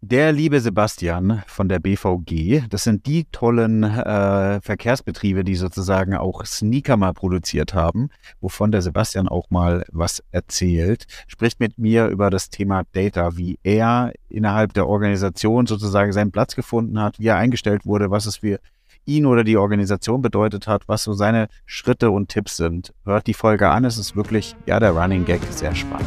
Der liebe Sebastian von der BVG, das sind die tollen äh, Verkehrsbetriebe, die sozusagen auch Sneaker mal produziert haben, wovon der Sebastian auch mal was erzählt, spricht mit mir über das Thema Data, wie er innerhalb der Organisation sozusagen seinen Platz gefunden hat, wie er eingestellt wurde, was es für ihn oder die Organisation bedeutet hat, was so seine Schritte und Tipps sind. Hört die Folge an, es ist wirklich, ja, der Running Gag sehr spannend.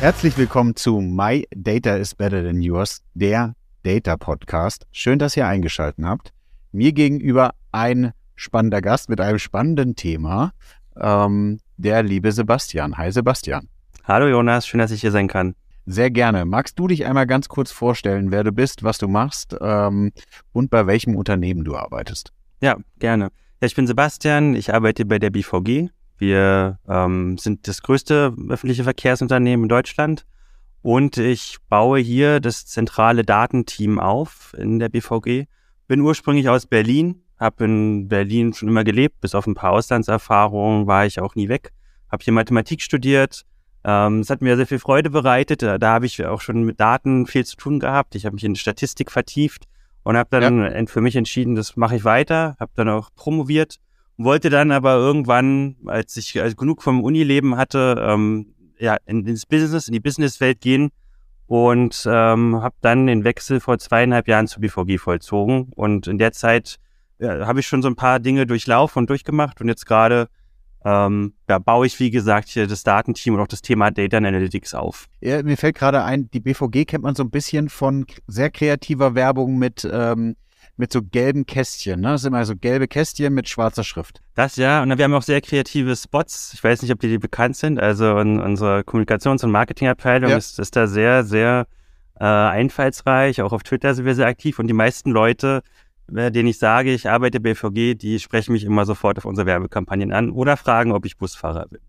Herzlich willkommen zu My Data is Better Than Yours, der Data Podcast. Schön, dass ihr eingeschaltet habt. Mir gegenüber ein spannender Gast mit einem spannenden Thema, ähm, der liebe Sebastian. Hi Sebastian. Hallo Jonas, schön, dass ich hier sein kann. Sehr gerne. Magst du dich einmal ganz kurz vorstellen, wer du bist, was du machst ähm, und bei welchem Unternehmen du arbeitest? Ja, gerne. Ja, ich bin Sebastian, ich arbeite bei der BVG, wir ähm, sind das größte öffentliche Verkehrsunternehmen in Deutschland und ich baue hier das zentrale Datenteam auf in der BVG. Bin ursprünglich aus Berlin, habe in Berlin schon immer gelebt, bis auf ein paar Auslandserfahrungen war ich auch nie weg. Habe hier Mathematik studiert. Ähm, es hat mir sehr viel Freude bereitet. Da, da habe ich auch schon mit Daten viel zu tun gehabt. Ich habe mich in Statistik vertieft und habe dann ja. für mich entschieden, das mache ich weiter. Habe dann auch promoviert wollte dann aber irgendwann, als ich genug vom Unileben hatte, ähm, ja, in, ins Business, in die Businesswelt gehen und ähm, habe dann den Wechsel vor zweieinhalb Jahren zur BVG vollzogen. Und in der Zeit ja, habe ich schon so ein paar Dinge durchlaufen und durchgemacht und jetzt gerade ähm, ja, baue ich, wie gesagt, hier das Datenteam und auch das Thema Data Analytics auf. Ja, mir fällt gerade ein, die BVG kennt man so ein bisschen von sehr kreativer Werbung mit ähm, mit so gelben Kästchen. Ne? Das sind immer so gelbe Kästchen mit schwarzer Schrift. Das ja, und wir haben auch sehr kreative Spots. Ich weiß nicht, ob die, die bekannt sind. Also in, unsere Kommunikations- und Marketingabteilung ja. ist, ist da sehr, sehr äh, einfallsreich. Auch auf Twitter sind wir sehr aktiv und die meisten Leute, äh, denen ich sage, ich arbeite bei BVG, die sprechen mich immer sofort auf unsere Werbekampagnen an oder fragen, ob ich Busfahrer bin.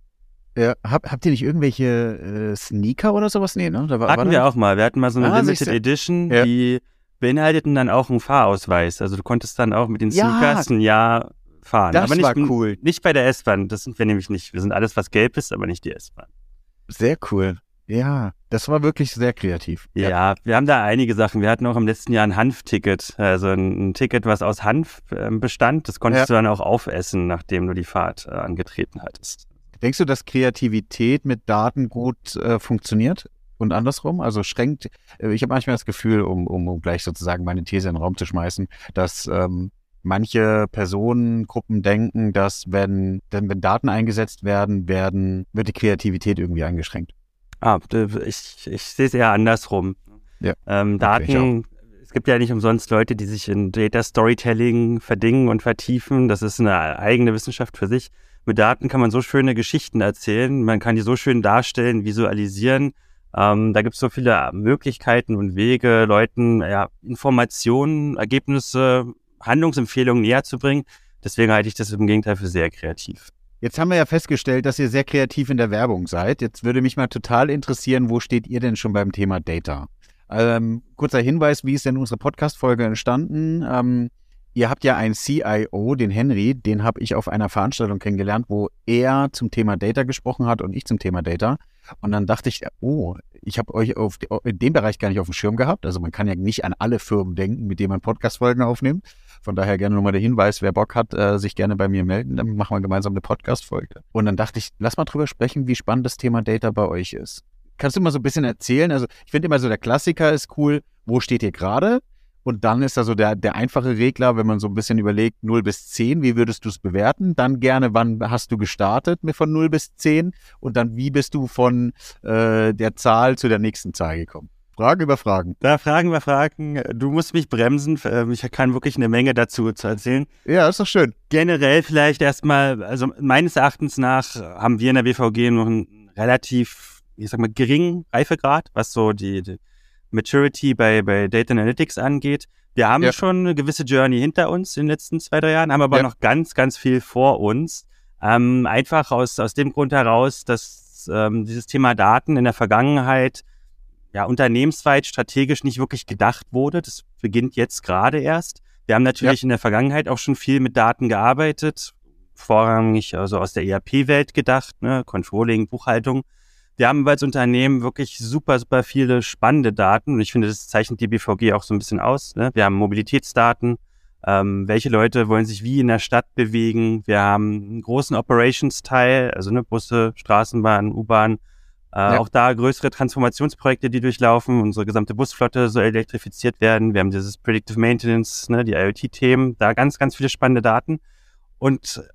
Ja, hab, habt ihr nicht irgendwelche äh, Sneaker oder sowas? Nee, ne? Da war, Hatten war wir auch mal. Wir hatten mal so eine ah, Limited Edition, ja. die beinhalteten dann auch einen Fahrausweis. Also du konntest dann auch mit den Sneakers ja, ein Jahr fahren. Das aber nicht, war cool. Nicht bei der S-Bahn. Das sind wir nämlich nicht. Wir sind alles, was gelb ist, aber nicht die S-Bahn. Sehr cool. Ja, das war wirklich sehr kreativ. Ja, ja, wir haben da einige Sachen. Wir hatten auch im letzten Jahr ein Hanf-Ticket, also ein, ein, Ticket, was aus Hanf äh, bestand. Das konntest ja. du dann auch aufessen, nachdem du die Fahrt äh, angetreten hattest. Denkst du, dass Kreativität mit Daten gut äh, funktioniert? Und andersrum? Also schränkt, äh, ich habe manchmal das Gefühl, um, um, um gleich sozusagen meine These in den Raum zu schmeißen, dass ähm, manche Personengruppen denken, dass wenn, denn wenn Daten eingesetzt werden, werden, wird die Kreativität irgendwie eingeschränkt. Ah, ich, ich sehe es eher andersrum. Ja. Ähm, Daten, es gibt ja nicht umsonst Leute, die sich in Data Storytelling verdingen und vertiefen. Das ist eine eigene Wissenschaft für sich. Mit Daten kann man so schöne Geschichten erzählen, man kann die so schön darstellen, visualisieren ähm, da gibt es so viele Möglichkeiten und Wege, Leuten ja, Informationen, Ergebnisse, Handlungsempfehlungen näher zu bringen. Deswegen halte ich das im Gegenteil für sehr kreativ. Jetzt haben wir ja festgestellt, dass ihr sehr kreativ in der Werbung seid. Jetzt würde mich mal total interessieren, wo steht ihr denn schon beim Thema Data? Ähm, kurzer Hinweis, wie ist denn unsere Podcast-Folge entstanden? Ähm, ihr habt ja einen CIO, den Henry, den habe ich auf einer Veranstaltung kennengelernt, wo er zum Thema Data gesprochen hat und ich zum Thema Data. Und dann dachte ich, oh, ich habe euch auf, in dem Bereich gar nicht auf dem Schirm gehabt. Also man kann ja nicht an alle Firmen denken, mit denen man Podcast-Folgen aufnimmt. Von daher gerne nochmal der Hinweis, wer Bock hat, äh, sich gerne bei mir melden. Dann machen wir gemeinsam eine Podcast-Folge. Und dann dachte ich, lass mal drüber sprechen, wie spannend das Thema Data bei euch ist. Kannst du mal so ein bisschen erzählen? Also ich finde immer so, der Klassiker ist cool. Wo steht ihr gerade? Und dann ist da so der, der einfache Regler, wenn man so ein bisschen überlegt, 0 bis 10, wie würdest du es bewerten? Dann gerne, wann hast du gestartet mit von 0 bis 10? Und dann, wie bist du von äh, der Zahl zu der nächsten Zahl gekommen? Fragen über Fragen. Da Fragen über Fragen. Du musst mich bremsen. Ähm, ich kann wirklich eine Menge dazu zu erzählen. Ja, ist doch schön. Generell vielleicht erstmal, also meines Erachtens nach haben wir in der BVG noch einen relativ, ich sag mal, geringen Reifegrad, was so die, die Maturity bei, bei Data Analytics angeht. Wir haben ja. schon eine gewisse Journey hinter uns in den letzten zwei, drei Jahren, haben aber ja. noch ganz, ganz viel vor uns. Ähm, einfach aus, aus dem Grund heraus, dass ähm, dieses Thema Daten in der Vergangenheit ja unternehmensweit strategisch nicht wirklich gedacht wurde. Das beginnt jetzt gerade erst. Wir haben natürlich ja. in der Vergangenheit auch schon viel mit Daten gearbeitet, vorrangig also aus der ERP-Welt gedacht, ne, Controlling, Buchhaltung. Wir haben als Unternehmen wirklich super, super viele spannende Daten und ich finde, das zeichnet die BVG auch so ein bisschen aus. Ne? Wir haben Mobilitätsdaten, ähm, welche Leute wollen sich wie in der Stadt bewegen. Wir haben einen großen Operations-Teil, also ne, Busse, Straßenbahn, U-Bahn, äh, ja. Auch da größere Transformationsprojekte, die durchlaufen. Unsere gesamte Busflotte soll elektrifiziert werden. Wir haben dieses Predictive Maintenance, ne, die IoT-Themen, da ganz, ganz viele spannende Daten. Und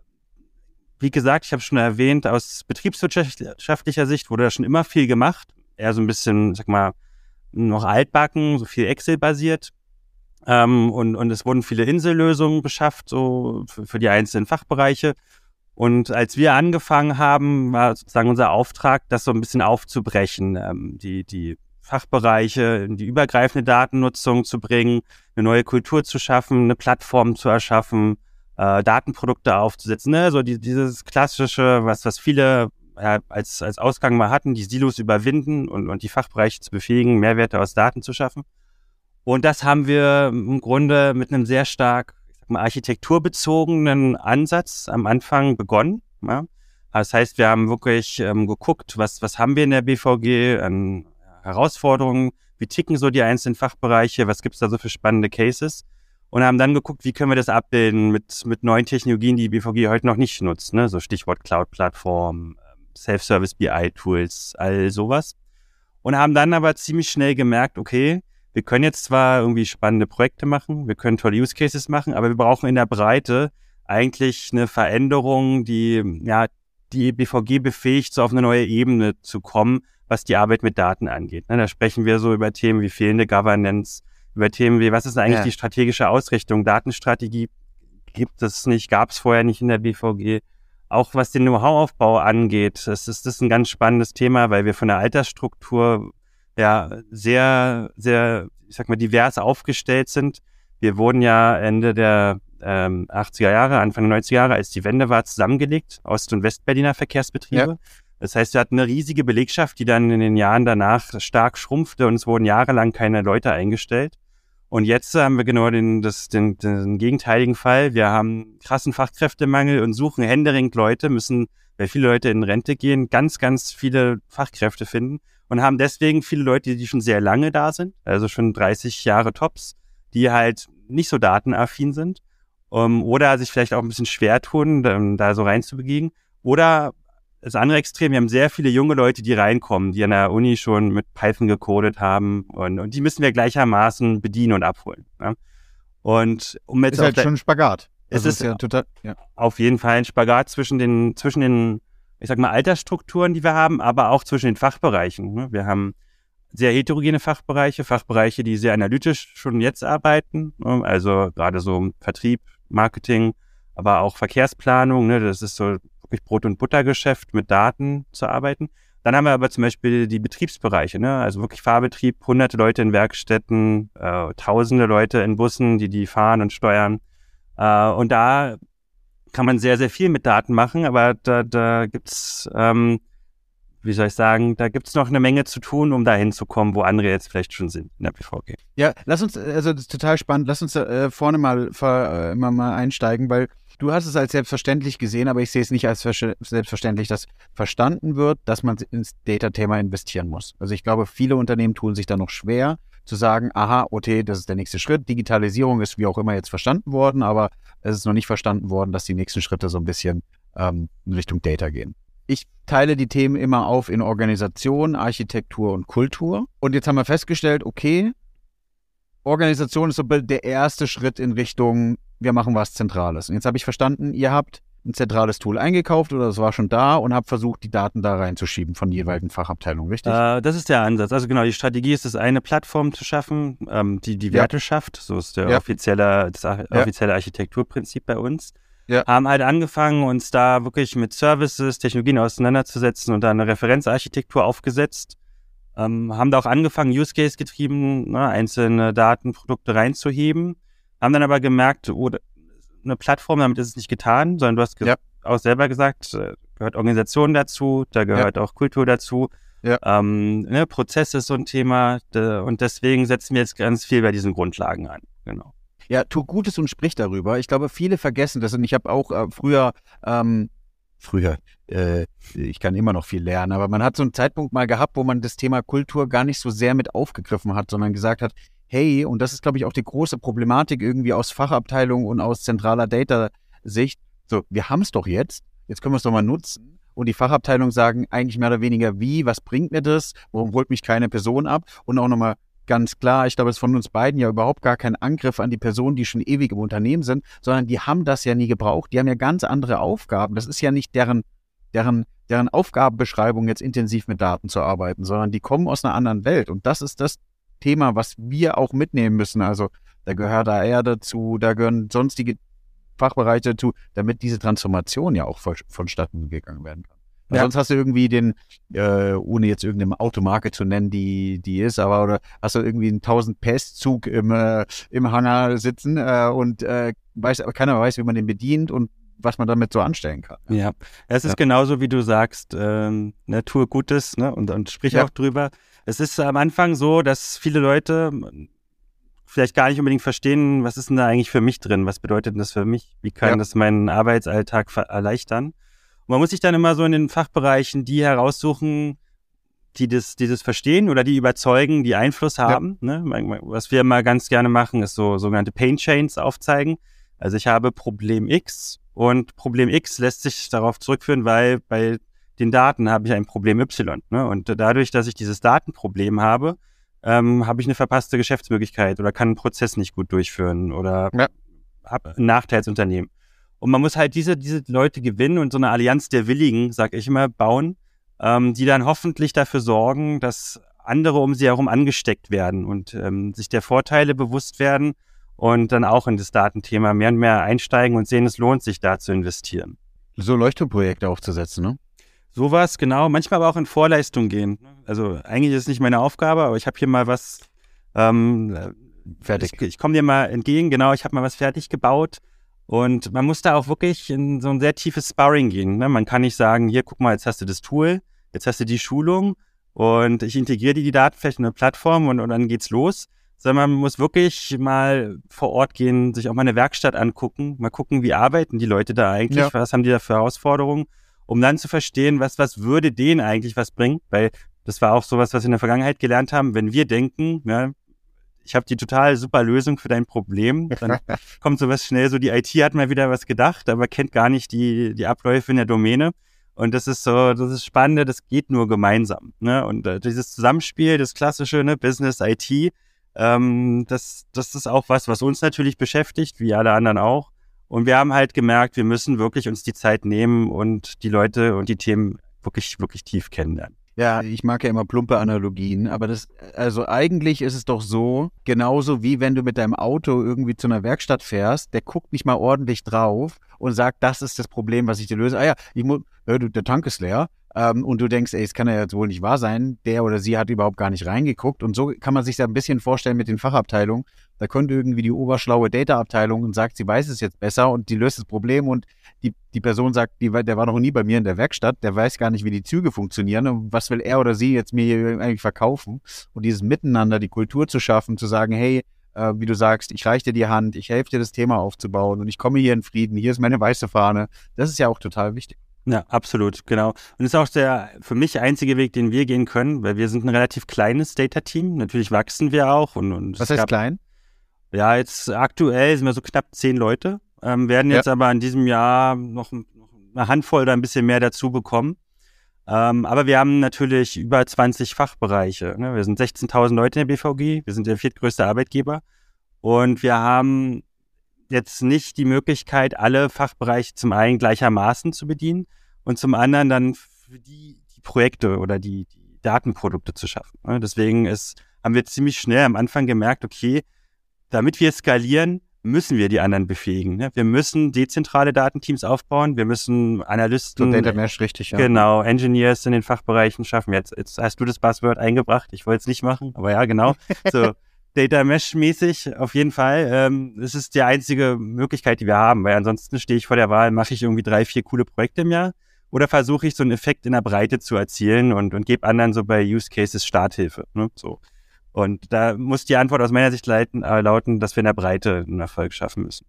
wie gesagt, ich habe schon erwähnt, aus betriebswirtschaftlicher Sicht wurde da schon immer viel gemacht. Eher so ein bisschen, sag mal, noch altbacken, so viel Excel-basiert. Ähm, und, und es wurden viele Insellösungen beschafft, so für, für die einzelnen Fachbereiche. Und als wir angefangen haben, war sozusagen unser Auftrag, das so ein bisschen aufzubrechen, ähm, die, die Fachbereiche in die übergreifende Datennutzung zu bringen, eine neue Kultur zu schaffen, eine Plattform zu erschaffen, äh, Datenprodukte aufzusetzen. Ne? So die, dieses klassische, was, was viele ja, als, als Ausgang mal hatten, die Silos überwinden und, und die Fachbereiche zu befähigen, Mehrwerte aus Daten zu schaffen. Und das haben wir im Grunde mit einem sehr stark architekturbezogenen Ansatz am Anfang begonnen. Ja. Das heißt, wir haben wirklich ähm, geguckt, was, was haben wir in der BVG an Herausforderungen, wie ticken so die einzelnen Fachbereiche, was gibt es da so für spannende Cases und haben dann geguckt, wie können wir das abbilden mit, mit neuen Technologien, die BVG heute noch nicht nutzt, ne? so Stichwort Cloud-Plattform, Self-Service BI-Tools, all sowas. Und haben dann aber ziemlich schnell gemerkt, okay, wir können jetzt zwar irgendwie spannende Projekte machen, wir können tolle Use Cases machen, aber wir brauchen in der Breite eigentlich eine Veränderung, die ja die BVG befähigt, so auf eine neue Ebene zu kommen, was die Arbeit mit Daten angeht. Ne, da sprechen wir so über Themen wie fehlende Governance, über Themen wie, was ist eigentlich ja. die strategische Ausrichtung? Datenstrategie gibt es nicht, gab es vorher nicht in der BVG. Auch was den Know-how-Aufbau angeht, das ist, das ist ein ganz spannendes Thema, weil wir von der Altersstruktur ja sehr, sehr, ich sag mal, divers aufgestellt sind. Wir wurden ja Ende der ähm, 80er Jahre, Anfang der 90er Jahre, als die Wende war, zusammengelegt, Ost- und Westberliner Verkehrsbetriebe. Ja. Das heißt, wir hatten eine riesige Belegschaft, die dann in den Jahren danach stark schrumpfte und es wurden jahrelang keine Leute eingestellt. Und jetzt haben wir genau den, das, den, den gegenteiligen Fall. Wir haben krassen Fachkräftemangel und suchen händeringend Leute, müssen, weil viele Leute in Rente gehen, ganz, ganz viele Fachkräfte finden und haben deswegen viele Leute, die schon sehr lange da sind, also schon 30 Jahre Tops, die halt nicht so datenaffin sind um, oder sich vielleicht auch ein bisschen schwer tun, da so reinzubegehen. Oder das andere Extrem, wir haben sehr viele junge Leute, die reinkommen, die an der Uni schon mit Python gecodet haben und, und die müssen wir gleichermaßen bedienen und abholen. Ja? Und um jetzt ist halt schon ein Spagat. Es also ist, ist ja total, ja. auf jeden Fall ein Spagat zwischen den, zwischen den ich sag mal, Altersstrukturen, die wir haben, aber auch zwischen den Fachbereichen. Ne? Wir haben sehr heterogene Fachbereiche, Fachbereiche, die sehr analytisch schon jetzt arbeiten, ne? also gerade so Vertrieb, Marketing, aber auch Verkehrsplanung, ne? das ist so wirklich Brot- und Buttergeschäft mit Daten zu arbeiten. Dann haben wir aber zum Beispiel die Betriebsbereiche, ne? also wirklich Fahrbetrieb, hunderte Leute in Werkstätten, äh, tausende Leute in Bussen, die die fahren und steuern. Äh, und da kann man sehr, sehr viel mit Daten machen, aber da, da gibt's, ähm, wie soll ich sagen, da gibt's noch eine Menge zu tun, um dahin zu kommen, wo andere jetzt vielleicht schon sind in der BVG. Ja, lass uns, also das ist total spannend, lass uns äh, vorne mal, ver, äh, mal, mal einsteigen, weil du hast es als selbstverständlich gesehen, aber ich sehe es nicht als selbstverständlich, dass verstanden wird, dass man ins Data-Thema investieren muss. Also ich glaube, viele Unternehmen tun sich da noch schwer, zu sagen, aha, okay, das ist der nächste Schritt. Digitalisierung ist wie auch immer jetzt verstanden worden, aber es ist noch nicht verstanden worden, dass die nächsten Schritte so ein bisschen ähm, in Richtung Data gehen. Ich teile die Themen immer auf in Organisation, Architektur und Kultur. Und jetzt haben wir festgestellt, okay, Organisation ist so der erste Schritt in Richtung, wir machen was Zentrales. Und jetzt habe ich verstanden, ihr habt ein zentrales Tool eingekauft oder es war schon da und habe versucht, die Daten da reinzuschieben von jeweiligen Fachabteilungen, richtig? Äh, das ist der Ansatz. Also genau, die Strategie ist es, eine Plattform zu schaffen, ähm, die die Werte ja. schafft. So ist der ja. offizielle, das ja. offizielle Architekturprinzip bei uns. Ja. Haben halt angefangen, uns da wirklich mit Services, Technologien auseinanderzusetzen und da eine Referenzarchitektur aufgesetzt. ähm, haben da auch angefangen, Use Case getrieben, ne, einzelne Datenprodukte reinzuheben, haben dann aber gemerkt, oh, eine Plattform, damit ist es nicht getan, sondern du hast ja. auch selber gesagt, äh, gehört Organisation dazu, da gehört ja. auch Kultur dazu. Ja. Ähm, ne, Prozess ist so ein Thema de, und deswegen setzen wir jetzt ganz viel bei diesen Grundlagen an. Genau. Ja, tu Gutes und sprich darüber. Ich glaube, viele vergessen das und ich habe auch äh, früher ähm, früher, äh, ich kann immer noch viel lernen, aber man hat so einen Zeitpunkt mal gehabt, wo man das Thema Kultur gar nicht so sehr mit aufgegriffen hat, sondern gesagt hat, hey, und das ist, glaube ich, auch die große Problematik irgendwie aus Fachabteilung und aus zentraler Data-Sicht, so, wir haben es doch jetzt, jetzt können wir es doch mal nutzen. Und die Fachabteilung sagen eigentlich mehr oder weniger, wie, was bringt mir das, warum holt mich keine Person ab? Und auch nochmal, ganz klar, ich glaube, es ist von uns beiden ja überhaupt gar kein Angriff an die Personen, die schon ewig im Unternehmen sind, sondern die haben das ja nie gebraucht. Die haben ja ganz andere Aufgaben. Das ist ja nicht deren, deren, deren Aufgabenbeschreibung, jetzt intensiv mit Daten zu arbeiten, sondern die kommen aus einer anderen Welt. Und das ist das Thema, was wir auch mitnehmen müssen. Also da gehört AR dazu, da gehören sonstige Fachbereiche dazu, damit diese Transformation ja auch vonstatten gegangen werden kann. Ja. Sonst hast du irgendwie den, äh, ohne jetzt irgendeine Automarke zu nennen, die, die ist, aber oder hast du irgendwie einen 1000 PS-Zug im, äh, im Hangar sitzen äh, und äh, weiß, keiner weiß, wie man den bedient und was man damit so anstellen kann. Ja, es ist ja. genauso, wie du sagst, ähm, ne, tue Gutes ne, und, und sprich ja. auch drüber. Es ist am Anfang so, dass viele Leute vielleicht gar nicht unbedingt verstehen, was ist denn da eigentlich für mich drin? Was bedeutet denn das für mich? Wie kann ja. das meinen Arbeitsalltag erleichtern? Und man muss sich dann immer so in den Fachbereichen die heraussuchen, die das, die das verstehen oder die überzeugen, die Einfluss haben. Ja. Ne? Was wir immer ganz gerne machen, ist so sogenannte Pain Chains aufzeigen. Also ich habe Problem X und Problem X lässt sich darauf zurückführen, weil bei den Daten habe ich ein Problem Y. Ne? Und dadurch, dass ich dieses Datenproblem habe, ähm, habe ich eine verpasste Geschäftsmöglichkeit oder kann einen Prozess nicht gut durchführen oder ja. habe ein Nachteilsunternehmen. Und man muss halt diese, diese Leute gewinnen und so eine Allianz der Willigen, sag ich immer, bauen, ähm, die dann hoffentlich dafür sorgen, dass andere um sie herum angesteckt werden und ähm, sich der Vorteile bewusst werden und dann auch in das Datenthema mehr und mehr einsteigen und sehen, es lohnt sich da zu investieren. So Leuchtturmprojekte aufzusetzen, ne? Sowas, genau. Manchmal aber auch in Vorleistung gehen. Also eigentlich ist es nicht meine Aufgabe, aber ich habe hier mal was ähm, fertig. Ich, ich komme dir mal entgegen, genau, ich habe mal was fertig gebaut und man muss da auch wirklich in so ein sehr tiefes Sparring gehen. Ne? Man kann nicht sagen, hier, guck mal, jetzt hast du das Tool, jetzt hast du die Schulung und ich integriere dir die Daten vielleicht in eine Plattform und, und dann geht's los. Sondern man muss wirklich mal vor Ort gehen, sich auch mal eine Werkstatt angucken, mal gucken, wie arbeiten die Leute da eigentlich, ja. was haben die da für Herausforderungen, um dann zu verstehen, was, was würde denen eigentlich was bringen, weil das war auch sowas, was wir in der Vergangenheit gelernt haben, wenn wir denken, ja, ich habe die total super Lösung für dein Problem. Dann kommt sowas schnell, so die IT hat mal wieder was gedacht, aber kennt gar nicht die, die Abläufe in der Domäne. Und das ist so, das ist spannend, das geht nur gemeinsam. Ne? Und äh, dieses Zusammenspiel, das klassische ne, Business IT, ähm, das, das ist auch was, was uns natürlich beschäftigt, wie alle anderen auch. Und wir haben halt gemerkt, wir müssen wirklich uns die Zeit nehmen und die Leute und die Themen wirklich, wirklich tief kennenlernen. Ja, ich mag ja immer plumpe Analogien, aber das, also eigentlich ist es doch so, genauso wie wenn du mit deinem Auto irgendwie zu einer Werkstatt fährst, der guckt nicht mal ordentlich drauf und sagt, das ist das Problem, was ich dir löse. Ah ja, ich muss, der Tank ist leer. Ähm, und du denkst, ey, es kann ja jetzt wohl nicht wahr sein, der oder sie hat überhaupt gar nicht reingeguckt. Und so kann man sich da ein bisschen vorstellen mit den Fachabteilungen. Da kommt irgendwie die oberschlaue Data-Abteilung und sagt, sie weiß es jetzt besser und die löst das Problem und die, die Person sagt, die, der war noch nie bei mir in der Werkstatt, der weiß gar nicht, wie die Züge funktionieren und was will er oder sie jetzt mir hier eigentlich verkaufen. Und dieses Miteinander, die Kultur zu schaffen, zu sagen, hey, äh, wie du sagst, ich reiche dir die Hand, ich helfe dir das Thema aufzubauen und ich komme hier in Frieden, hier ist meine weiße Fahne. Das ist ja auch total wichtig. Ja, absolut, genau. Und ist auch der für mich einzige Weg, den wir gehen können, weil wir sind ein relativ kleines Data-Team. Natürlich wachsen wir auch. Und, und Was heißt klein? Ja, jetzt aktuell sind wir so knapp zehn Leute, ähm, werden jetzt ja. aber in diesem Jahr noch, noch, eine Handvoll oder ein bisschen mehr dazu bekommen. Ähm, aber wir haben natürlich über 20 Fachbereiche. Ne? Wir sind 16.000 Leute in der BVG, wir sind der viertgrößte Arbeitgeber und wir haben jetzt nicht die Möglichkeit, alle Fachbereiche zum einen gleichermaßen zu bedienen und zum anderen dann für die, die Projekte oder die, die Datenprodukte zu schaffen. Deswegen ist, haben wir ziemlich schnell am Anfang gemerkt, okay, damit wir skalieren, müssen wir die anderen befähigen. Ne? Wir müssen dezentrale Datenteams aufbauen, wir müssen Analysten, so Data Mesh, richtig, ja. genau, Engineers in den Fachbereichen schaffen. Jetzt, jetzt hast du das Buzzword eingebracht, ich wollte es nicht machen, aber ja, genau. So Data Mesh mäßig auf jeden Fall. Ähm, es ist die einzige Möglichkeit, die wir haben, weil ansonsten stehe ich vor der Wahl, mache ich irgendwie drei, vier coole Projekte im Jahr oder versuche ich so einen Effekt in der Breite zu erzielen und, und gebe anderen so bei Use Cases Starthilfe. Ne? So. Und da muss die Antwort aus meiner Sicht leiten, äh, lauten, dass wir in der Breite einen Erfolg schaffen müssen.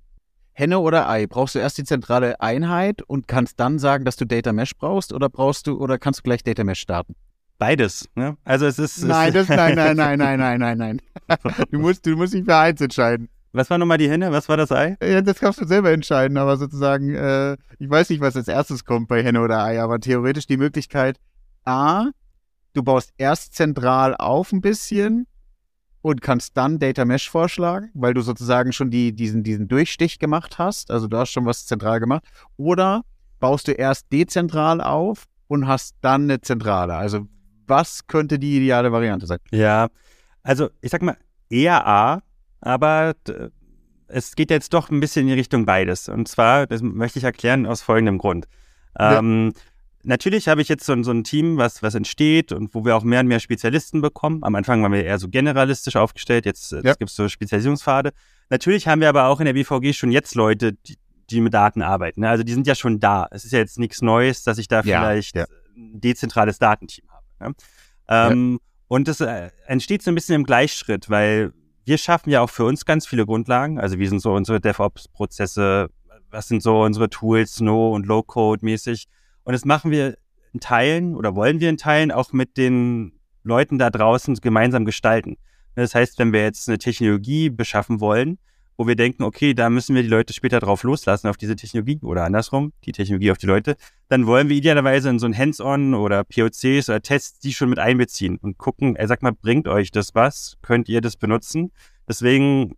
Henne oder Ei? Brauchst du erst die zentrale Einheit und kannst dann sagen, dass du Data Mesh brauchst oder brauchst du oder kannst du gleich Data Mesh starten? Beides, ne? Also es ist. Nein, das, nein, nein, nein, nein, nein, nein, nein. Du musst, du musst dich für eins entscheiden. Was war nochmal die Henne? Was war das Ei? Ja, das kannst du selber entscheiden, aber sozusagen, äh, ich weiß nicht, was als erstes kommt bei Henne oder Ei, aber theoretisch die Möglichkeit, A, du baust erst zentral auf ein bisschen und kannst dann Data Mesh vorschlagen, weil du sozusagen schon die, diesen, diesen Durchstich gemacht hast. Also du hast schon was zentral gemacht. Oder baust du erst dezentral auf und hast dann eine zentrale. Also was könnte die ideale Variante sein? Ja, also ich sag mal eher A, aber es geht jetzt doch ein bisschen in die Richtung beides. Und zwar, das möchte ich erklären aus folgendem Grund. Ja. Natürlich habe ich jetzt so, so, ein Team, was, was entsteht und wo wir auch mehr und mehr Spezialisten bekommen. Am Anfang waren wir eher so generalistisch aufgestellt, jetzt, ja. gibt es so Spezialisierungspfade. Natürlich haben wir aber auch in der BVG schon jetzt Leute, die, die mit Daten arbeiten. Ne? Also die sind ja schon da. Es ist ja jetzt nichts Neues, dass ich da ja, vielleicht ja. ein dezentrales Datenteam habe. Ne? Ähm, und es äh, entsteht so ein bisschen im Gleichschritt, weil wir schaffen ja auch für uns ganz viele Grundlagen. Also wie sind so unsere DevOps-Prozesse, was sind so unsere Tools, No- und Low-Code-mäßig. Und das machen wir in Teilen oder wollen wir in Teilen auch mit den Leuten da draußen gemeinsam gestalten. Das heißt, wenn wir jetzt eine Technologie beschaffen wollen, wo wir denken, okay, da müssen wir die Leute später drauf loslassen, auf diese Technologie oder andersrum, die Technologie auf die Leute, dann wollen wir idealerweise in so ein Hands-on oder POCs oder Tests die schon mit einbeziehen und gucken, er sagt mal, bringt euch das was? Könnt ihr das benutzen? Deswegen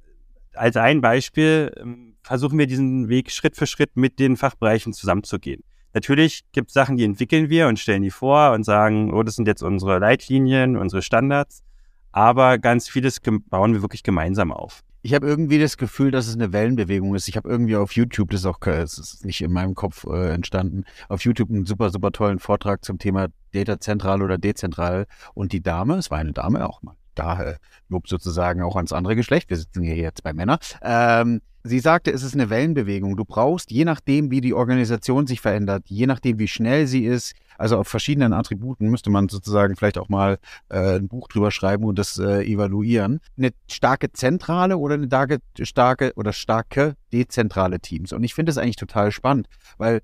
als ein Beispiel ähm, versuchen wir diesen Weg Schritt für Schritt mit den Fachbereichen zusammenzugehen. Natürlich gibt es Sachen, die entwickeln wir und stellen die vor und sagen, oh, das sind jetzt unsere Leitlinien, unsere Standards. Aber ganz vieles bauen wir wirklich gemeinsam auf. Ich habe irgendwie das Gefühl, dass es eine Wellenbewegung ist. Ich habe irgendwie auf YouTube, das ist auch es ist nicht in meinem Kopf äh, entstanden, auf YouTube einen super, super tollen Vortrag zum Thema Data zentral oder dezentral. Und die Dame, es war eine Dame auch mal, da äh, Lob sozusagen auch ans andere Geschlecht, wir sitzen hier jetzt bei Männern, ähm, Sie sagte, es ist eine Wellenbewegung. Du brauchst, je nachdem, wie die Organisation sich verändert, je nachdem, wie schnell sie ist, also auf verschiedenen Attributen müsste man sozusagen vielleicht auch mal äh, ein Buch drüber schreiben und das äh, evaluieren. Eine starke zentrale oder eine starke, starke oder starke dezentrale Teams. Und ich finde das eigentlich total spannend, weil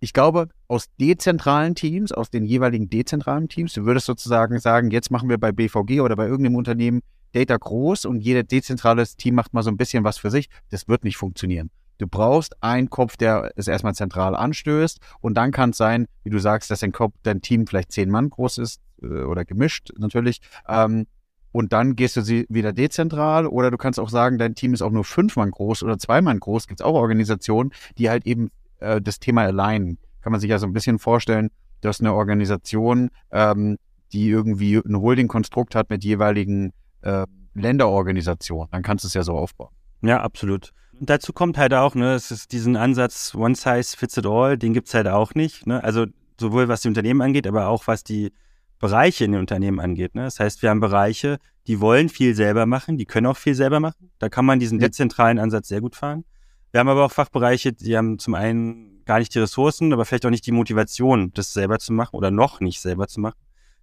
ich glaube, aus dezentralen Teams, aus den jeweiligen dezentralen Teams, du würdest sozusagen sagen, jetzt machen wir bei BVG oder bei irgendeinem Unternehmen Data groß und jeder dezentrales Team macht mal so ein bisschen was für sich. Das wird nicht funktionieren. Du brauchst einen Kopf, der es erstmal zentral anstößt und dann kann es sein, wie du sagst, dass dein Kopf, dein Team vielleicht zehn Mann groß ist äh, oder gemischt natürlich. Ähm, und dann gehst du sie wieder dezentral oder du kannst auch sagen, dein Team ist auch nur fünf Mann groß oder zwei Mann groß. Gibt es auch Organisationen, die halt eben äh, das Thema allein. Kann man sich ja so ein bisschen vorstellen, dass eine Organisation, ähm, die irgendwie ein Holding-Konstrukt hat mit jeweiligen äh, Länderorganisation. Dann kannst du es ja so aufbauen. Ja, absolut. Und dazu kommt halt auch, ne, es ist diesen Ansatz One Size Fits It All, den gibt es halt auch nicht. Ne? Also sowohl was die Unternehmen angeht, aber auch was die Bereiche in den Unternehmen angeht. Ne? Das heißt, wir haben Bereiche, die wollen viel selber machen, die können auch viel selber machen. Da kann man diesen dezentralen Ansatz sehr gut fahren. Wir haben aber auch Fachbereiche, die haben zum einen gar nicht die Ressourcen, aber vielleicht auch nicht die Motivation, das selber zu machen oder noch nicht selber zu machen.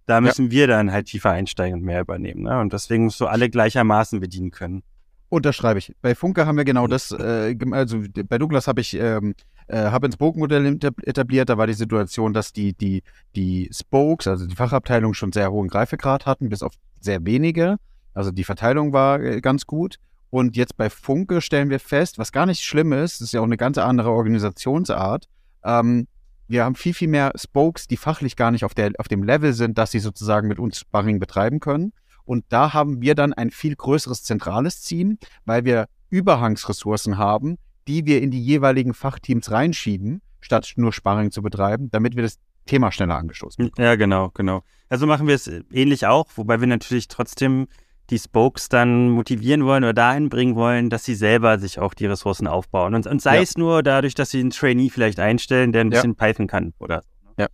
Da müssen ja. wir dann halt tiefer einsteigen und mehr übernehmen. Ne? Und deswegen musst du alle gleichermaßen bedienen können. Unterschreibe ich. Bei Funke haben wir genau das, äh, also bei Douglas habe ich ähm, äh, Hub and Spoke Modell etabliert. Da war die Situation, dass die, die, die Spokes, also die Fachabteilung, schon sehr hohen Greifegrad hatten, bis auf sehr wenige. Also die Verteilung war äh, ganz gut. Und jetzt bei Funke stellen wir fest, was gar nicht schlimm ist, das ist ja auch eine ganz andere Organisationsart. Ähm, wir haben viel, viel mehr Spokes, die fachlich gar nicht auf, der, auf dem Level sind, dass sie sozusagen mit uns Sparring betreiben können. Und da haben wir dann ein viel größeres zentrales Team, weil wir Überhangsressourcen haben, die wir in die jeweiligen Fachteams reinschieben, statt nur Sparring zu betreiben, damit wir das Thema schneller angestoßen bekommen. Ja, genau, genau. Also machen wir es ähnlich auch, wobei wir natürlich trotzdem die Spokes dann motivieren wollen oder dahin bringen wollen, dass sie selber sich auch die Ressourcen aufbauen. Und, und sei ja. es nur dadurch, dass sie einen Trainee vielleicht einstellen, der ein bisschen ja. Python kann oder Ja.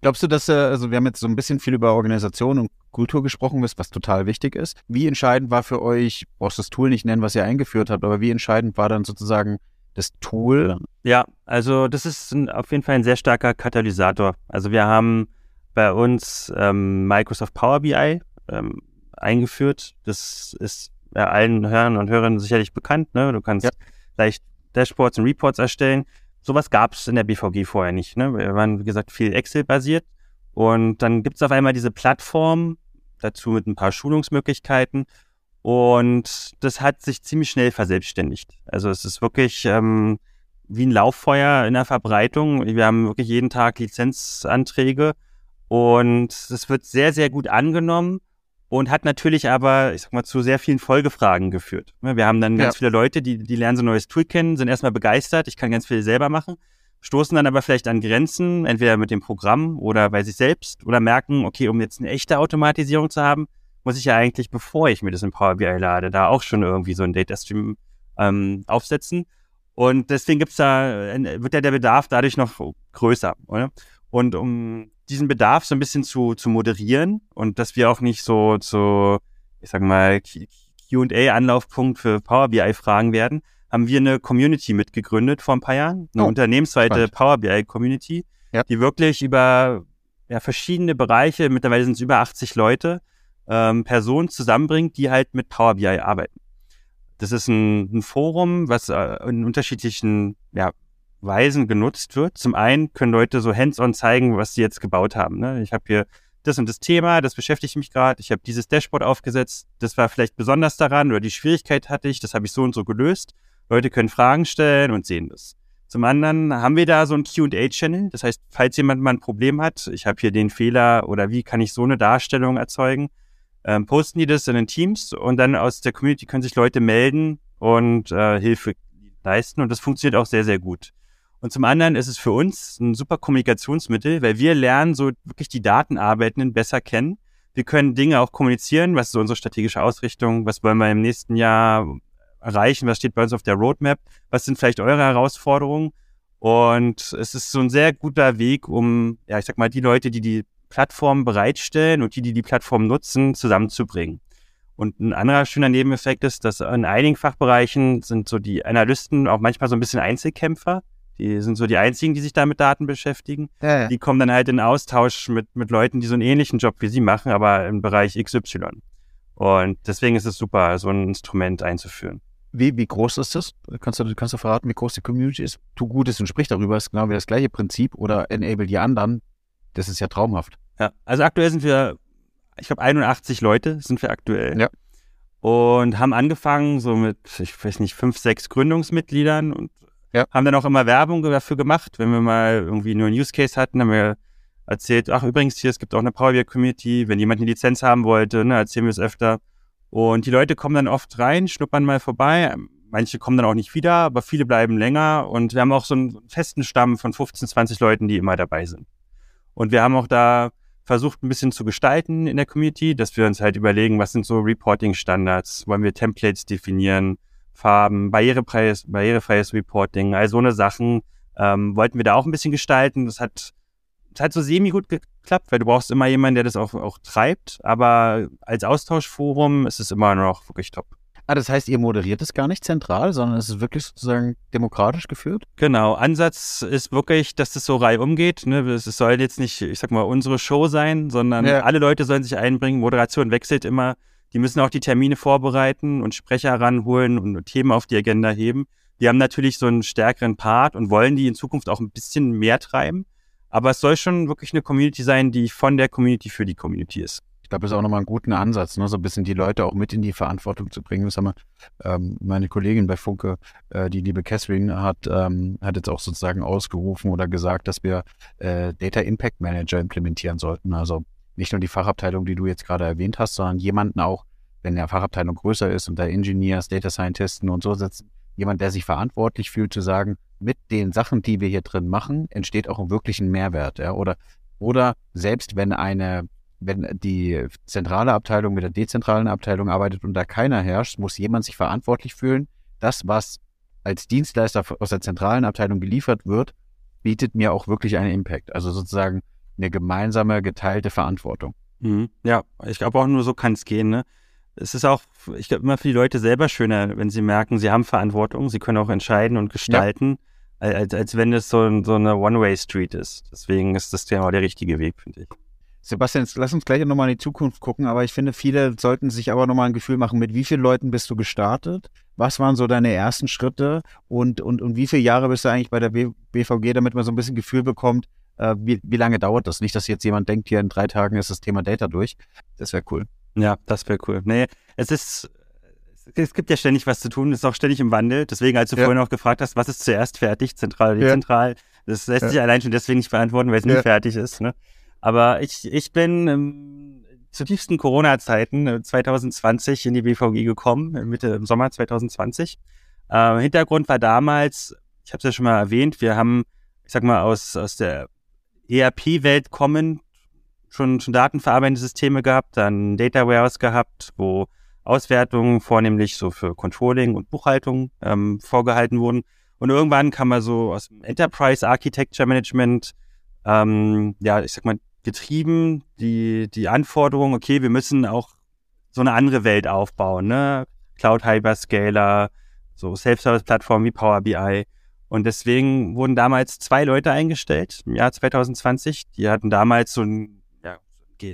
Glaubst du, dass, äh, also wir haben jetzt so ein bisschen viel über Organisation und Kultur gesprochen, was total wichtig ist. Wie entscheidend war für euch, brauchst das Tool nicht nennen, was ihr eingeführt habt, aber wie entscheidend war dann sozusagen das Tool? Ja, also das ist ein, auf jeden Fall ein sehr starker Katalysator. Also wir haben bei uns ähm, Microsoft Power BI ähm, eingeführt. Das ist ja, allen Hörern und Hörern sicherlich bekannt. Ne? Du kannst ja. leicht Dashboards und Reports erstellen. Sowas gab es in der BVG vorher nicht. Ne? Wir waren, wie gesagt, viel Excel-basiert. Und dann gibt es auf einmal diese Plattform, dazu mit ein paar Schulungsmöglichkeiten. Und das hat sich ziemlich schnell verselbstständigt. Also es ist wirklich ähm, wie ein Lauffeuer in der Verbreitung. Wir haben wirklich jeden Tag Lizenzanträge und es wird sehr, sehr gut angenommen und hat natürlich aber, ich sag mal, zu sehr vielen Folgefragen geführt. Wir haben dann ganz ja. viele Leute, die, die lernen so ein neues Tool kennen, sind erstmal begeistert, ich kann ganz viel selber machen, stoßen dann aber vielleicht an Grenzen, entweder mit dem Programm oder bei sich selbst oder merken, okay, um jetzt eine echte Automatisierung zu haben, muss ich ja eigentlich, bevor ich mir das in Power BI lade, da auch schon irgendwie so einen Data Stream ähm, aufsetzen. Und deswegen gibt's da, äh, wird ja der Bedarf dadurch noch größer. Oder? Und um diesen Bedarf so ein bisschen zu, zu moderieren und dass wir auch nicht so zu, ich sag mal, QA-Anlaufpunkt für Power BI-Fragen werden, haben wir eine Community mitgegründet vor ein paar Jahren, eine oh, unternehmensweite spannend. Power BI-Community, ja. die wirklich über ja, verschiedene Bereiche, mittlerweile sind es über 80 Leute, ähm, Personen zusammenbringt, die halt mit Power BI arbeiten. Das ist ein, ein Forum, was äh, in unterschiedlichen ja, Weisen genutzt wird. Zum einen können Leute so hands-on zeigen, was sie jetzt gebaut haben. Ne? Ich habe hier das und das Thema, das beschäftigt mich gerade. Ich habe dieses Dashboard aufgesetzt. Das war vielleicht besonders daran oder die Schwierigkeit hatte ich. Das habe ich so und so gelöst. Leute können Fragen stellen und sehen das. Zum anderen haben wir da so einen Q&A-Channel. Das heißt, falls jemand mal ein Problem hat, ich habe hier den Fehler oder wie kann ich so eine Darstellung erzeugen, ähm, posten die das in den Teams und dann aus der Community können sich Leute melden und äh, Hilfe leisten und das funktioniert auch sehr, sehr gut. Und zum anderen ist es für uns ein super Kommunikationsmittel, weil wir lernen so wirklich die Datenarbeitenden besser kennen. Wir können Dinge auch kommunizieren, was ist unsere strategische Ausrichtung, was wollen wir im nächsten Jahr erreichen, was steht bei uns auf der Roadmap, was sind vielleicht eure Herausforderungen. Und es ist so ein sehr guter Weg, um, ja, ich sag mal, die Leute, die die Plattform bereitstellen und die, die die Plattform nutzen, zusammenzubringen. Und ein anderer schöner Nebeneffekt ist, dass in einigen Fachbereichen sind so die Analysten auch manchmal so ein bisschen Einzelkämpfer. Die sind so die einzigen, die sich da mit Daten beschäftigen. Ja, ja. Die kommen dann halt in Austausch mit, mit Leuten, die so einen ähnlichen Job wie sie machen, aber im Bereich XY. Und deswegen ist es super, so ein Instrument einzuführen. Wie, wie groß ist das? Kannst du, kannst du verraten, wie groß die Community ist? Tu Gutes und sprich darüber, ist genau wie das gleiche Prinzip oder enable die anderen. Das ist ja traumhaft. Ja, also aktuell sind wir, ich glaube 81 Leute sind wir aktuell. Ja. Und haben angefangen so mit, ich weiß nicht, fünf, sechs Gründungsmitgliedern und ja. haben dann auch immer Werbung dafür gemacht. Wenn wir mal irgendwie nur einen Use Case hatten, haben wir erzählt, ach übrigens hier, es gibt auch eine Power BI Community, wenn jemand eine Lizenz haben wollte, ne, erzählen wir es öfter. Und die Leute kommen dann oft rein, schnuppern mal vorbei. Manche kommen dann auch nicht wieder, aber viele bleiben länger. Und wir haben auch so einen festen Stamm von 15, 20 Leuten, die immer dabei sind. Und wir haben auch da versucht ein bisschen zu gestalten in der Community, dass wir uns halt überlegen, was sind so Reporting-Standards, wollen wir Templates definieren, Farben, barrierefreies, barrierefreies Reporting, all so eine Sachen ähm, wollten wir da auch ein bisschen gestalten. Das hat, das hat so semi gut geklappt, weil du brauchst immer jemanden, der das auch, auch treibt, aber als Austauschforum ist es immer noch wirklich top. Ah, das heißt, ihr moderiert es gar nicht zentral, sondern es ist wirklich sozusagen demokratisch geführt? Genau. Ansatz ist wirklich, dass das so reihum geht. Ne? Es soll jetzt nicht, ich sag mal, unsere Show sein, sondern ja. alle Leute sollen sich einbringen. Moderation wechselt immer. Die müssen auch die Termine vorbereiten und Sprecher ranholen und Themen auf die Agenda heben. Wir haben natürlich so einen stärkeren Part und wollen die in Zukunft auch ein bisschen mehr treiben. Aber es soll schon wirklich eine Community sein, die von der Community für die Community ist. Ich glaube, das ist auch nochmal ein guter Ansatz, ne? so ein bisschen die Leute auch mit in die Verantwortung zu bringen. Das haben wir, ähm, meine Kollegin bei Funke, äh, die liebe Catherine, hat, ähm, hat jetzt auch sozusagen ausgerufen oder gesagt, dass wir äh, Data Impact Manager implementieren sollten. Also nicht nur die Fachabteilung, die du jetzt gerade erwähnt hast, sondern jemanden auch, wenn der Fachabteilung größer ist und da Engineers, Data Scientisten und so sitzen, jemand, der sich verantwortlich fühlt, zu sagen, mit den Sachen, die wir hier drin machen, entsteht auch wirklich ein Mehrwert. Ja? Oder, oder selbst wenn eine wenn die zentrale Abteilung mit der dezentralen Abteilung arbeitet und da keiner herrscht, muss jemand sich verantwortlich fühlen. Das, was als Dienstleister aus der zentralen Abteilung geliefert wird, bietet mir auch wirklich einen Impact. Also sozusagen eine gemeinsame, geteilte Verantwortung. Mhm. Ja, ich glaube auch nur so kann es gehen. Ne? Es ist auch, ich glaube, immer für die Leute selber schöner, wenn sie merken, sie haben Verantwortung, sie können auch entscheiden und gestalten, ja. als, als wenn es so, so eine One-Way-Street ist. Deswegen ist das genau der richtige Weg, finde ich. Sebastian, lass uns gleich nochmal in die Zukunft gucken, aber ich finde, viele sollten sich aber nochmal ein Gefühl machen, mit wie vielen Leuten bist du gestartet? Was waren so deine ersten Schritte und, und, und wie viele Jahre bist du eigentlich bei der BVG, damit man so ein bisschen Gefühl bekommt, äh, wie, wie lange dauert das? Nicht, dass jetzt jemand denkt, hier in drei Tagen ist das Thema Data durch. Das wäre cool. Ja, das wäre cool. Nee, es ist, es gibt ja ständig was zu tun, es ist auch ständig im Wandel. Deswegen, als du ja. vorhin auch gefragt hast, was ist zuerst fertig, zentral oder dezentral, ja. das lässt ja. sich allein schon deswegen nicht beantworten, weil es nie fertig ist. Ne? Aber ich, ich bin ähm, zu tiefsten Corona-Zeiten 2020 äh, in die BVG gekommen, Mitte im Sommer 2020. Äh, Hintergrund war damals, ich habe es ja schon mal erwähnt, wir haben, ich sag mal, aus, aus der ERP-Welt kommen, schon, schon datenverarbeitende Systeme gehabt, dann Data Warehouse gehabt, wo Auswertungen vornehmlich so für Controlling und Buchhaltung ähm, vorgehalten wurden. Und irgendwann kam man so aus dem Enterprise Architecture Management, ähm, ja, ich sag mal, getrieben, die, die Anforderung, okay, wir müssen auch so eine andere Welt aufbauen, ne? Cloud Hyperscaler, so Self-Service-Plattformen wie Power BI. Und deswegen wurden damals zwei Leute eingestellt im Jahr 2020. Die hatten damals so einen ja,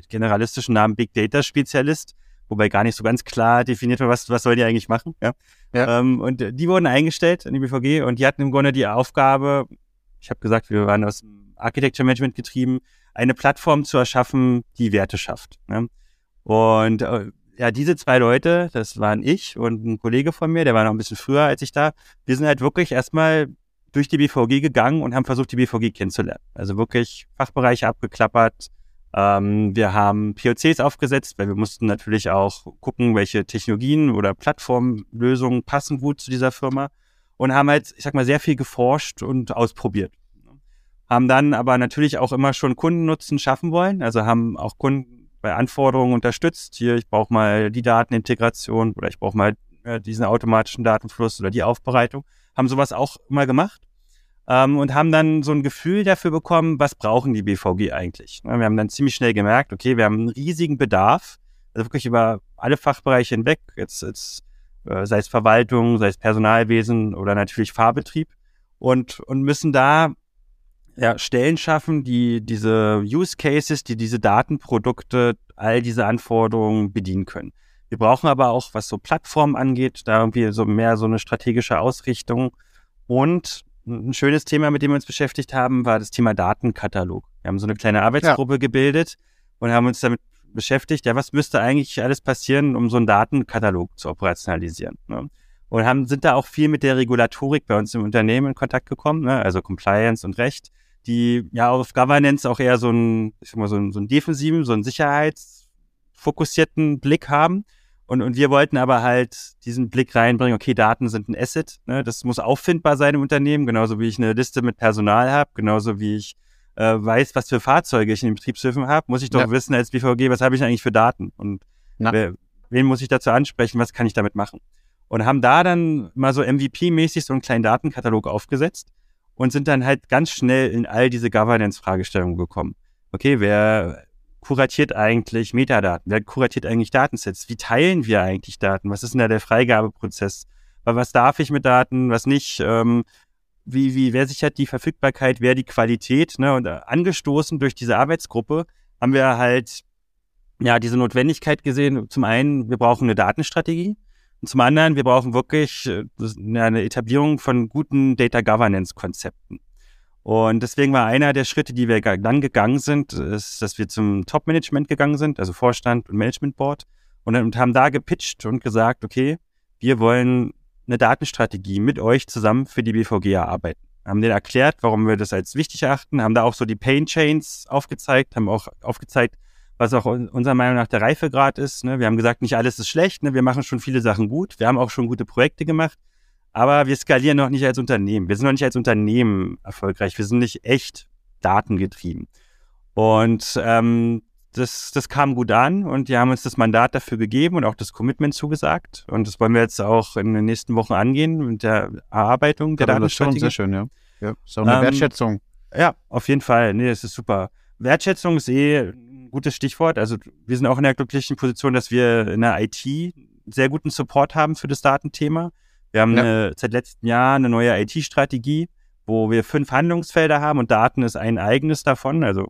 generalistischen Namen Big Data Spezialist, wobei gar nicht so ganz klar definiert war, was, was sollen die eigentlich machen. Ja? ja. Ähm, und die wurden eingestellt in die BVG und die hatten im Grunde die Aufgabe, ich habe gesagt, wir waren aus dem Architecture Management getrieben, eine Plattform zu erschaffen, die Werte schafft. Ne? Und äh, ja, diese zwei Leute, das waren ich und ein Kollege von mir, der war noch ein bisschen früher als ich da, wir sind halt wirklich erstmal durch die BVG gegangen und haben versucht, die BVG kennenzulernen. Also wirklich Fachbereiche abgeklappert. Ähm, wir haben POCs aufgesetzt, weil wir mussten natürlich auch gucken, welche Technologien oder Plattformlösungen passen gut zu dieser Firma und haben halt, ich sag mal, sehr viel geforscht und ausprobiert haben dann aber natürlich auch immer schon Kundennutzen schaffen wollen, also haben auch Kunden bei Anforderungen unterstützt. Hier, ich brauche mal die Datenintegration oder ich brauche mal äh, diesen automatischen Datenfluss oder die Aufbereitung. Haben sowas auch immer gemacht ähm, und haben dann so ein Gefühl dafür bekommen, was brauchen die BVG eigentlich. Wir haben dann ziemlich schnell gemerkt, okay, wir haben einen riesigen Bedarf, also wirklich über alle Fachbereiche hinweg, jetzt, jetzt äh, sei es Verwaltung, sei es Personalwesen oder natürlich Fahrbetrieb und, und müssen da ja, Stellen schaffen, die diese Use Cases, die diese Datenprodukte, all diese Anforderungen bedienen können. Wir brauchen aber auch, was so Plattformen angeht, da irgendwie so mehr so eine strategische Ausrichtung. Und ein schönes Thema, mit dem wir uns beschäftigt haben, war das Thema Datenkatalog. Wir haben so eine kleine Arbeitsgruppe ja. gebildet und haben uns damit beschäftigt, ja, was müsste eigentlich alles passieren, um so einen Datenkatalog zu operationalisieren. Ne? Und haben, sind da auch viel mit der Regulatorik bei uns im Unternehmen in Kontakt gekommen, ne? also Compliance und Recht die ja auf Governance auch eher so einen, ich sag mal, so einen, so einen defensiven, so einen sicherheitsfokussierten Blick haben. Und, und wir wollten aber halt diesen Blick reinbringen, okay, Daten sind ein Asset, ne? das muss auffindbar sein im Unternehmen, genauso wie ich eine Liste mit Personal habe, genauso wie ich äh, weiß, was für Fahrzeuge ich in den Betriebshöfen habe, muss ich doch ja. wissen als BVG, was habe ich eigentlich für Daten und wer, wen muss ich dazu ansprechen, was kann ich damit machen. Und haben da dann mal so MVP-mäßig so einen kleinen Datenkatalog aufgesetzt und sind dann halt ganz schnell in all diese Governance-Fragestellungen gekommen. Okay, wer kuratiert eigentlich Metadaten? Wer kuratiert eigentlich Datensets? Wie teilen wir eigentlich Daten? Was ist denn da der Freigabeprozess? Was darf ich mit Daten, was nicht? Ähm, wie, wie, wer sichert die Verfügbarkeit, wer die Qualität? Ne? Und äh, angestoßen durch diese Arbeitsgruppe haben wir halt ja diese Notwendigkeit gesehen. Zum einen, wir brauchen eine Datenstrategie. Und zum anderen, wir brauchen wirklich äh, eine Etablierung von guten Data Governance Konzepten. Und deswegen war einer der Schritte, die wir dann gegangen sind, ist, dass wir zum Top-Management gegangen sind, also Vorstand und Management Board, und, haben da gepitcht und gesagt, okay, wir wollen eine Datenstrategie mit euch zusammen für die BVG erarbeiten. Haben denen erklärt, warum wir das als wichtig erachten, haben da auch so die Pain Chains aufgezeigt, haben auch aufgezeigt, was auch unserer Meinung nach der Reifegrad ist. Ne? Wir haben gesagt, nicht alles ist schlecht, ne? wir machen schon viele Sachen gut, wir haben auch schon gute Projekte gemacht, aber wir skalieren noch nicht als Unternehmen. Wir sind noch nicht als Unternehmen erfolgreich, wir sind nicht echt datengetrieben. Und ähm, das, das kam gut an und die haben uns das Mandat dafür gegeben und auch das Commitment zugesagt. Und das wollen wir jetzt auch in den nächsten Wochen angehen mit der Erarbeitung der Datenstrategie. Sehr schön, ja. ja. Ist auch eine ähm, Wertschätzung. Ja, auf jeden Fall. Nee, das ist super. Wertschätzung ist eh ein gutes Stichwort. Also wir sind auch in der glücklichen Position, dass wir in der IT sehr guten Support haben für das Datenthema. Wir haben ja. eine, seit letztem Jahr eine neue IT-Strategie, wo wir fünf Handlungsfelder haben und Daten ist ein eigenes davon. Also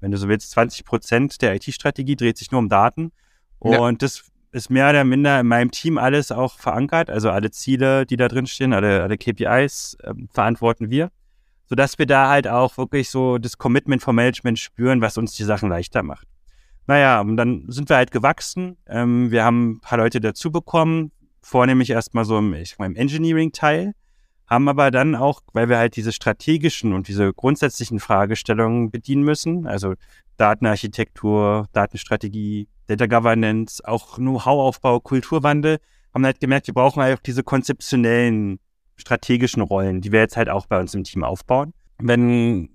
wenn du so willst, 20 Prozent der IT-Strategie dreht sich nur um Daten. Und ja. das ist mehr oder minder in meinem Team alles auch verankert. Also alle Ziele, die da drin stehen, alle, alle KPIs äh, verantworten wir. Sodass wir da halt auch wirklich so das Commitment vom Management spüren, was uns die Sachen leichter macht. Naja, und dann sind wir halt gewachsen. Ähm, wir haben ein paar Leute dazu bekommen, vornehmlich erstmal so im, im Engineering-Teil haben aber dann auch, weil wir halt diese strategischen und diese grundsätzlichen Fragestellungen bedienen müssen, also Datenarchitektur, Datenstrategie, Data Governance, auch Know-how-Aufbau, Kulturwandel, haben halt gemerkt, wir brauchen halt auch diese konzeptionellen strategischen Rollen, die wir jetzt halt auch bei uns im Team aufbauen. Wenn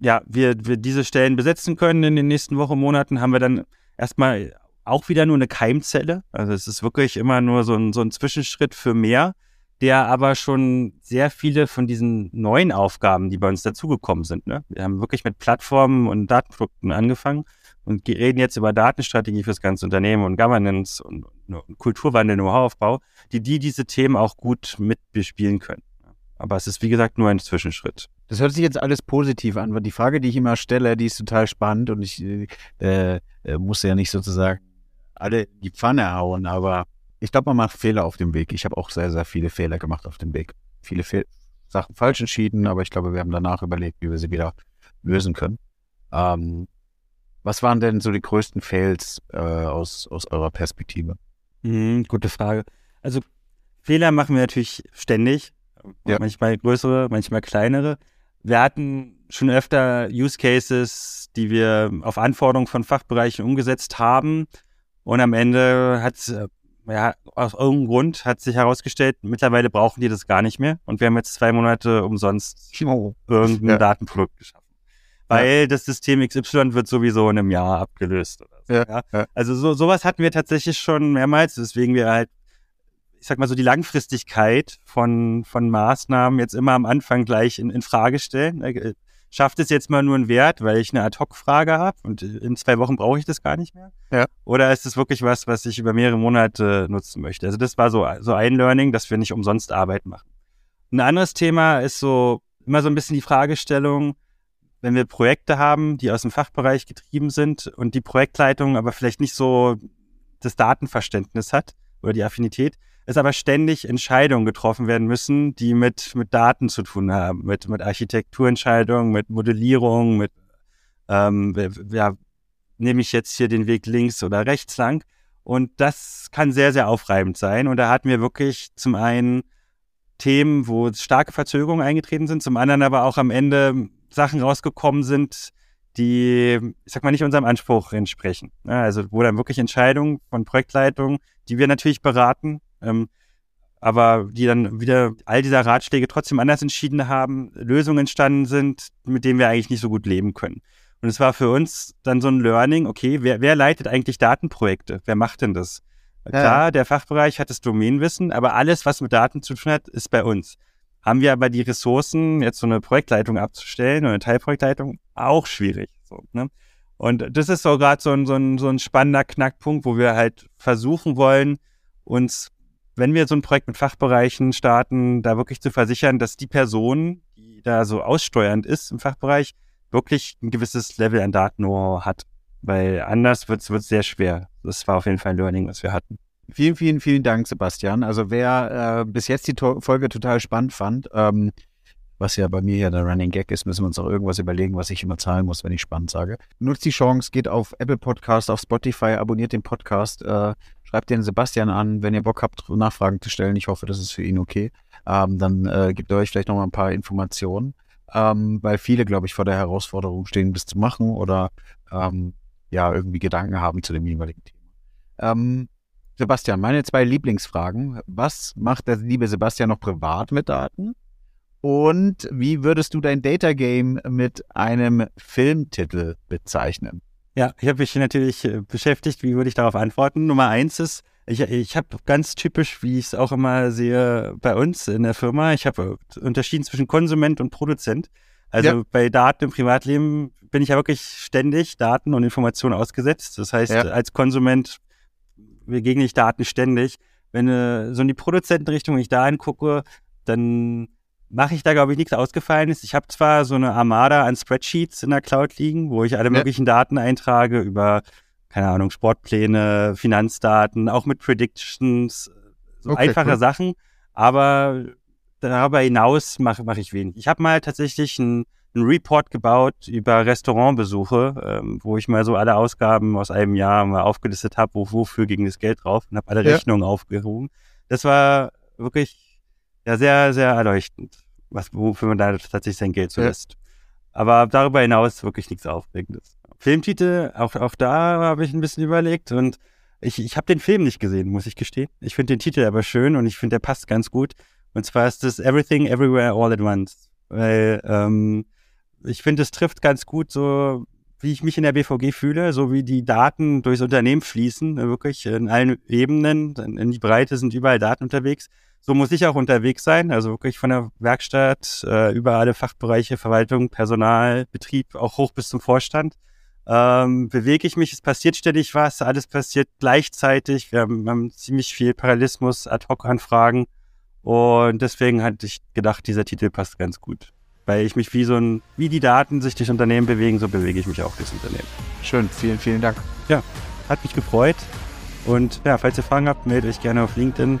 ja, wir, wir diese Stellen besetzen können in den nächsten Wochen, Monaten, haben wir dann erstmal auch wieder nur eine Keimzelle. Also es ist wirklich immer nur so ein, so ein Zwischenschritt für mehr der aber schon sehr viele von diesen neuen Aufgaben, die bei uns dazugekommen sind. Ne? Wir haben wirklich mit Plattformen und Datenprodukten angefangen und reden jetzt über Datenstrategie fürs ganze Unternehmen und Governance und, und Kulturwandel, Know-how-Aufbau, die, die diese Themen auch gut mitbespielen können. Aber es ist, wie gesagt, nur ein Zwischenschritt. Das hört sich jetzt alles positiv an, weil die Frage, die ich immer stelle, die ist total spannend und ich äh, äh, muss ja nicht sozusagen alle in die Pfanne hauen, aber ich glaube, man macht Fehler auf dem Weg. Ich habe auch sehr, sehr viele Fehler gemacht auf dem Weg. Viele Fe Sachen falsch entschieden, aber ich glaube, wir haben danach überlegt, wie wir sie wieder lösen können. Ähm, was waren denn so die größten Fails äh, aus, aus eurer Perspektive? Mhm, gute Frage. Also Fehler machen wir natürlich ständig. Ja. Manchmal größere, manchmal kleinere. Wir hatten schon öfter Use Cases, die wir auf Anforderungen von Fachbereichen umgesetzt haben. Und am Ende hat ja, aus irgendeinem Grund hat sich herausgestellt, mittlerweile brauchen die das gar nicht mehr. Und wir haben jetzt zwei Monate umsonst irgendein ja. Datenprodukt geschaffen. Weil ja. das System XY wird sowieso in einem Jahr abgelöst. So, ja. ja. Also so, sowas hatten wir tatsächlich schon mehrmals, deswegen wir halt, ich sag mal so, die Langfristigkeit von, von Maßnahmen jetzt immer am Anfang gleich in, in Frage stellen. Schafft es jetzt mal nur einen Wert, weil ich eine Ad-Hoc-Frage habe und in zwei Wochen brauche ich das gar nicht mehr? Ja. Oder ist es wirklich was, was ich über mehrere Monate nutzen möchte? Also das war so, so ein Learning, dass wir nicht umsonst Arbeit machen. Ein anderes Thema ist so immer so ein bisschen die Fragestellung, wenn wir Projekte haben, die aus dem Fachbereich getrieben sind und die Projektleitung aber vielleicht nicht so das Datenverständnis hat oder die Affinität, es aber ständig Entscheidungen getroffen werden müssen, die mit, mit Daten zu tun haben, mit, mit Architekturentscheidungen, mit Modellierung, mit, ähm, ja, nehme ich jetzt hier den Weg links oder rechts lang. Und das kann sehr, sehr aufreibend sein. Und da hatten wir wirklich zum einen Themen, wo starke Verzögerungen eingetreten sind, zum anderen aber auch am Ende Sachen rausgekommen sind, die, ich sag mal, nicht unserem Anspruch entsprechen. Also wo dann wirklich Entscheidungen von Projektleitungen, die wir natürlich beraten, ähm, aber die dann wieder all dieser Ratschläge trotzdem anders entschieden haben, Lösungen entstanden sind, mit denen wir eigentlich nicht so gut leben können. Und es war für uns dann so ein Learning, okay, wer, wer leitet eigentlich Datenprojekte? Wer macht denn das? Ja. Klar, der Fachbereich hat das Domänenwissen, aber alles, was mit Daten zu tun hat, ist bei uns. Haben wir aber die Ressourcen, jetzt so eine Projektleitung abzustellen oder eine Teilprojektleitung, auch schwierig. So, ne? Und das ist so gerade so ein, so, ein, so ein spannender Knackpunkt, wo wir halt versuchen wollen, uns wenn wir so ein Projekt mit Fachbereichen starten, da wirklich zu versichern, dass die Person, die da so aussteuernd ist im Fachbereich, wirklich ein gewisses Level an Daten-Know-how hat. Weil anders wird es sehr schwer. Das war auf jeden Fall ein Learning, was wir hatten. Vielen, vielen, vielen Dank, Sebastian. Also wer äh, bis jetzt die to Folge total spannend fand, ähm, was ja bei mir ja der Running Gag ist, müssen wir uns auch irgendwas überlegen, was ich immer zahlen muss, wenn ich spannend sage. Nutzt die Chance, geht auf Apple Podcast, auf Spotify, abonniert den Podcast, äh, schreibt den Sebastian an, wenn ihr Bock habt, Nachfragen zu stellen. Ich hoffe, das ist für ihn okay. Ähm, dann äh, gibt er euch vielleicht noch mal ein paar Informationen, ähm, weil viele, glaube ich, vor der Herausforderung stehen, das zu machen oder ähm, ja, irgendwie Gedanken haben zu dem jeweiligen Thema. Ähm, Sebastian, meine zwei Lieblingsfragen. Was macht der liebe Sebastian noch privat mit Daten? Und wie würdest du dein Data Game mit einem Filmtitel bezeichnen? Ja, ich habe mich natürlich äh, beschäftigt, wie würde ich darauf antworten. Nummer eins ist, ich, ich habe ganz typisch, wie ich es auch immer sehe bei uns in der Firma, ich habe äh, unterschieden zwischen Konsument und Produzent. Also ja. bei Daten im Privatleben bin ich ja wirklich ständig Daten und Informationen ausgesetzt. Das heißt, ja. als Konsument begegne ich Daten ständig. Wenn äh, so in die Produzentenrichtung ich da angucke, dann mache ich da, glaube ich, nichts ausgefallen ist. Ich habe zwar so eine Armada an Spreadsheets in der Cloud liegen, wo ich alle ja. möglichen Daten eintrage über, keine Ahnung, Sportpläne, Finanzdaten, auch mit Predictions, so okay, einfache cool. Sachen. Aber darüber hinaus mache mach ich wenig. Ich habe mal tatsächlich einen Report gebaut über Restaurantbesuche, ähm, wo ich mal so alle Ausgaben aus einem Jahr mal aufgelistet habe, wo, wofür ging das Geld drauf und habe alle ja. Rechnungen aufgehoben. Das war wirklich ja sehr, sehr erleuchtend was, wofür man da tatsächlich sein Geld zulässt. Ja. Aber darüber hinaus wirklich nichts Aufregendes. Filmtitel, auch, auch da habe ich ein bisschen überlegt und ich, ich habe den Film nicht gesehen, muss ich gestehen. Ich finde den Titel aber schön und ich finde, der passt ganz gut. Und zwar ist das Everything Everywhere All at Once. Weil ähm, ich finde, es trifft ganz gut so, wie ich mich in der BVG fühle, so wie die Daten durchs Unternehmen fließen, wirklich in allen Ebenen, in die Breite sind überall Daten unterwegs so muss ich auch unterwegs sein, also wirklich von der Werkstatt äh, über alle Fachbereiche, Verwaltung, Personal, Betrieb, auch hoch bis zum Vorstand. Ähm, bewege ich mich, es passiert ständig was, alles passiert gleichzeitig. Wir haben, wir haben ziemlich viel Parallelismus, Ad-Hoc-Anfragen und deswegen hatte ich gedacht, dieser Titel passt ganz gut. Weil ich mich wie so ein, wie die Daten sich durch Unternehmen bewegen, so bewege ich mich auch durchs Unternehmen. Schön, vielen, vielen Dank. Ja, hat mich gefreut. Und ja, falls ihr Fragen habt, meldet euch gerne auf LinkedIn.